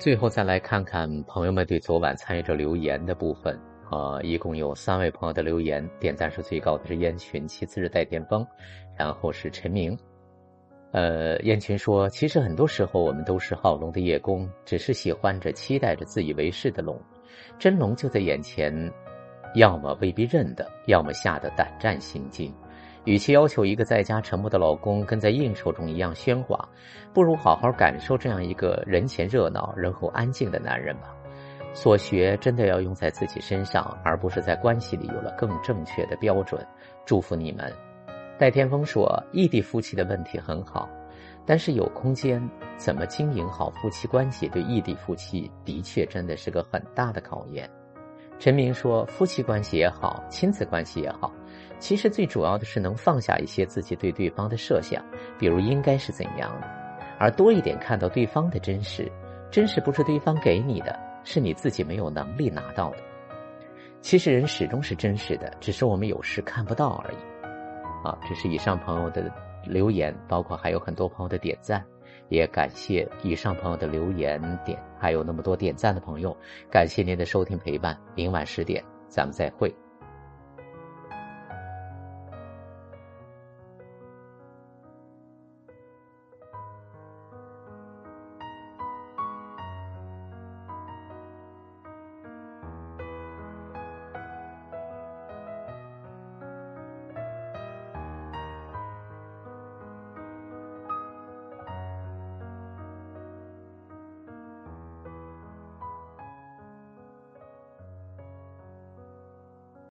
最后再来看看朋友们对昨晚参与者留言的部分啊，一共有三位朋友的留言，点赞数最高的是燕群，其次是戴天峰，然后是陈明。呃，燕群说，其实很多时候我们都是好龙的叶公，只是喜欢着、期待着自以为是的龙，真龙就在眼前，要么未必认得，要么吓得胆战心惊。与其要求一个在家沉默的老公跟在应酬中一样喧哗，不如好好感受这样一个人前热闹、人后安静的男人吧。所学真的要用在自己身上，而不是在关系里有了更正确的标准。祝福你们。戴天峰说：“异地夫妻的问题很好，但是有空间怎么经营好夫妻关系，对异地夫妻的确真的是个很大的考验。”陈明说：“夫妻关系也好，亲子关系也好。”其实最主要的是能放下一些自己对对方的设想，比如应该是怎样的，而多一点看到对方的真实。真实不是对方给你的，是你自己没有能力拿到的。其实人始终是真实的，只是我们有时看不到而已。啊，这是以上朋友的留言，包括还有很多朋友的点赞，也感谢以上朋友的留言点，还有那么多点赞的朋友，感谢您的收听陪伴。明晚十点，咱们再会。